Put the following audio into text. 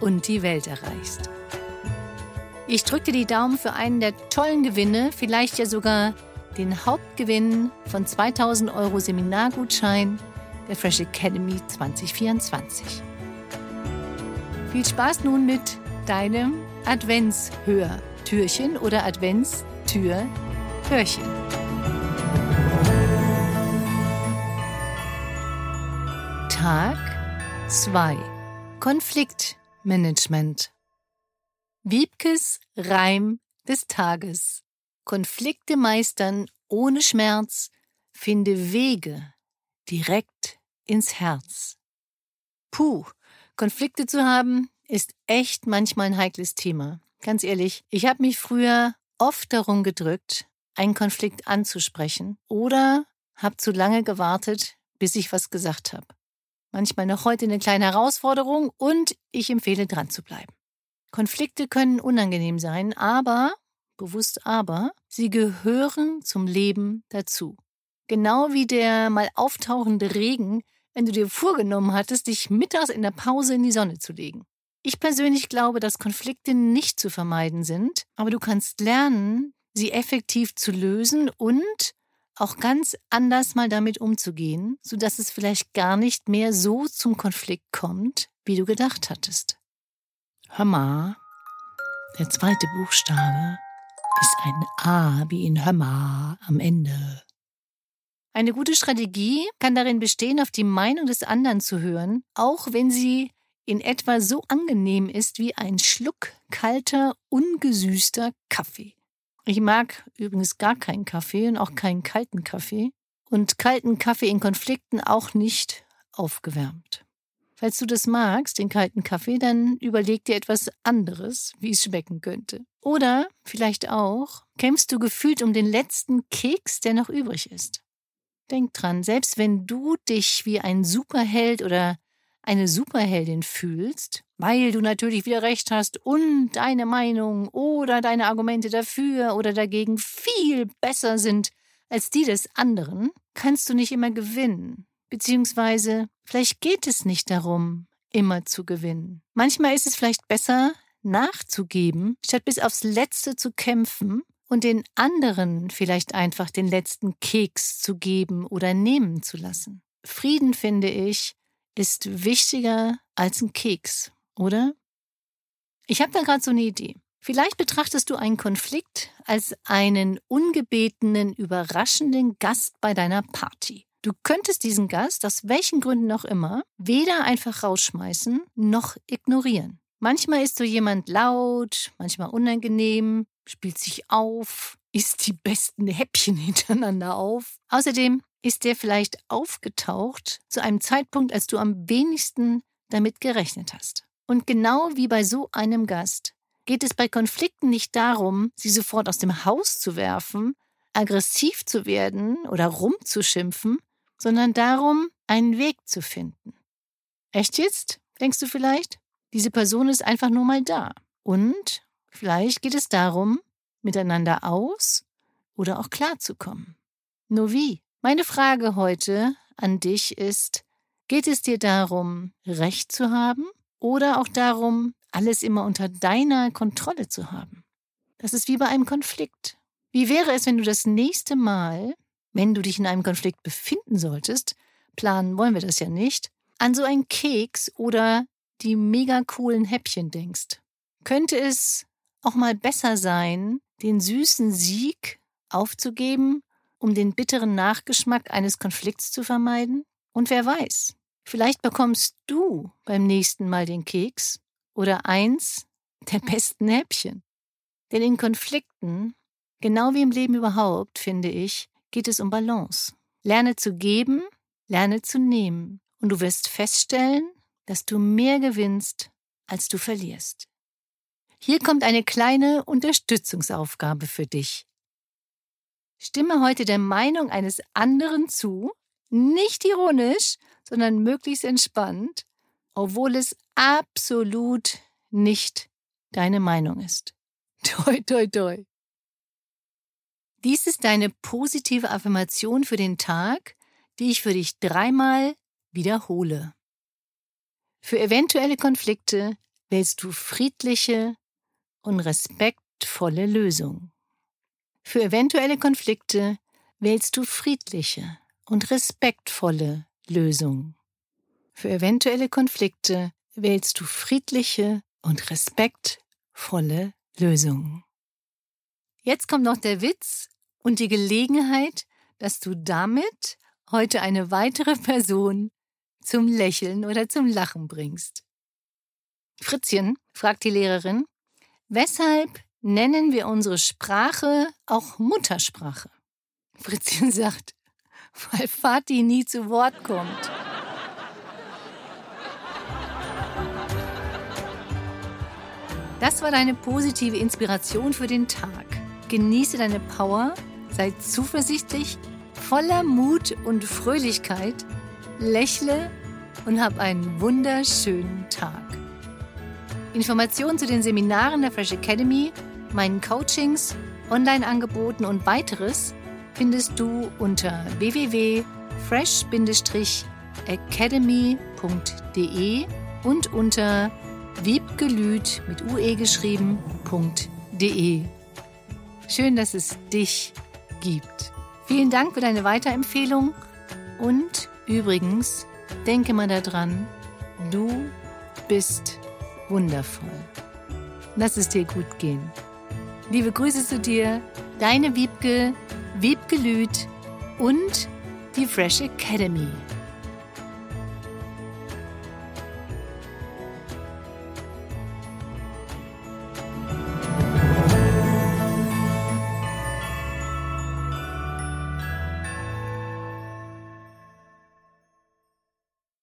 und die Welt erreichst. Ich drücke dir die Daumen für einen der tollen Gewinne, vielleicht ja sogar den Hauptgewinn von 2000 Euro Seminargutschein der Fresh Academy 2024. Viel Spaß nun mit deinem Adventshör-Türchen oder Adventstür-Hörchen. Tag 2 Konflikt Management. Wiebkes Reim des Tages. Konflikte meistern ohne Schmerz, finde Wege direkt ins Herz. Puh, Konflikte zu haben ist echt manchmal ein heikles Thema. Ganz ehrlich, ich habe mich früher oft darum gedrückt, einen Konflikt anzusprechen oder habe zu lange gewartet, bis ich was gesagt habe manchmal noch heute eine kleine Herausforderung und ich empfehle dran zu bleiben. Konflikte können unangenehm sein, aber, bewusst aber, sie gehören zum Leben dazu. Genau wie der mal auftauchende Regen, wenn du dir vorgenommen hattest, dich mittags in der Pause in die Sonne zu legen. Ich persönlich glaube, dass Konflikte nicht zu vermeiden sind, aber du kannst lernen, sie effektiv zu lösen und auch ganz anders mal damit umzugehen, sodass es vielleicht gar nicht mehr so zum Konflikt kommt, wie du gedacht hattest. Hör mal, der zweite Buchstabe ist ein A wie in Hör mal am Ende. Eine gute Strategie kann darin bestehen, auf die Meinung des anderen zu hören, auch wenn sie in etwa so angenehm ist wie ein Schluck kalter, ungesüßter Kaffee. Ich mag übrigens gar keinen Kaffee und auch keinen kalten Kaffee. Und kalten Kaffee in Konflikten auch nicht aufgewärmt. Falls du das magst, den kalten Kaffee, dann überleg dir etwas anderes, wie es schmecken könnte. Oder vielleicht auch, kämpfst du gefühlt um den letzten Keks, der noch übrig ist. Denk dran, selbst wenn du dich wie ein Superheld oder eine Superheldin fühlst, weil du natürlich wieder recht hast und deine Meinung oder deine Argumente dafür oder dagegen viel besser sind als die des anderen, kannst du nicht immer gewinnen. Beziehungsweise vielleicht geht es nicht darum, immer zu gewinnen. Manchmal ist es vielleicht besser, nachzugeben, statt bis aufs Letzte zu kämpfen und den anderen vielleicht einfach den letzten Keks zu geben oder nehmen zu lassen. Frieden, finde ich, ist wichtiger als ein Keks, oder? Ich habe da gerade so eine Idee. Vielleicht betrachtest du einen Konflikt als einen ungebetenen, überraschenden Gast bei deiner Party. Du könntest diesen Gast, aus welchen Gründen auch immer, weder einfach rausschmeißen noch ignorieren. Manchmal ist so jemand laut, manchmal unangenehm, spielt sich auf, isst die besten Häppchen hintereinander auf. Außerdem ist der vielleicht aufgetaucht zu einem Zeitpunkt, als du am wenigsten damit gerechnet hast. Und genau wie bei so einem Gast geht es bei Konflikten nicht darum, sie sofort aus dem Haus zu werfen, aggressiv zu werden oder rumzuschimpfen, sondern darum, einen Weg zu finden. Echt jetzt? Denkst du vielleicht? Diese Person ist einfach nur mal da. Und vielleicht geht es darum, miteinander aus oder auch klarzukommen. Nur wie? Meine Frage heute an dich ist, geht es dir darum, Recht zu haben oder auch darum, alles immer unter deiner Kontrolle zu haben? Das ist wie bei einem Konflikt. Wie wäre es, wenn du das nächste Mal, wenn du dich in einem Konflikt befinden solltest, planen wollen wir das ja nicht, an so einen Keks oder die mega coolen Häppchen denkst? Könnte es auch mal besser sein, den süßen Sieg aufzugeben, um den bitteren Nachgeschmack eines Konflikts zu vermeiden? Und wer weiß, vielleicht bekommst du beim nächsten Mal den Keks oder eins der besten Häppchen. Denn in Konflikten, genau wie im Leben überhaupt, finde ich, geht es um Balance. Lerne zu geben, lerne zu nehmen. Und du wirst feststellen, dass du mehr gewinnst, als du verlierst. Hier kommt eine kleine Unterstützungsaufgabe für dich. Stimme heute der Meinung eines anderen zu, nicht ironisch, sondern möglichst entspannt, obwohl es absolut nicht deine Meinung ist. Toi, toi, toi. Dies ist deine positive Affirmation für den Tag, die ich für dich dreimal wiederhole. Für eventuelle Konflikte wählst du friedliche, und respektvolle Lösung. Für eventuelle Konflikte wählst du friedliche und respektvolle Lösungen. Für eventuelle Konflikte wählst du friedliche und respektvolle Lösungen. Jetzt kommt noch der Witz und die Gelegenheit, dass du damit heute eine weitere Person zum Lächeln oder zum Lachen bringst. Fritzchen, fragt die Lehrerin, Weshalb nennen wir unsere Sprache auch Muttersprache? Fritzchen sagt, weil Vati nie zu Wort kommt. Das war deine positive Inspiration für den Tag. Genieße deine Power, sei zuversichtlich, voller Mut und Fröhlichkeit, lächle und hab einen wunderschönen Tag. Informationen zu den Seminaren der Fresh Academy, meinen Coachings, Online-Angeboten und weiteres findest du unter www.fresh-academy.de und unter wiebgelüt mit ue geschrieben.de. Schön, dass es dich gibt. Vielen Dank für deine Weiterempfehlung und übrigens, denke mal daran, du bist wundervoll. Lass es dir gut gehen. Liebe Grüße zu dir, deine Wiebke, Wiebke Lüth und die Fresh Academy.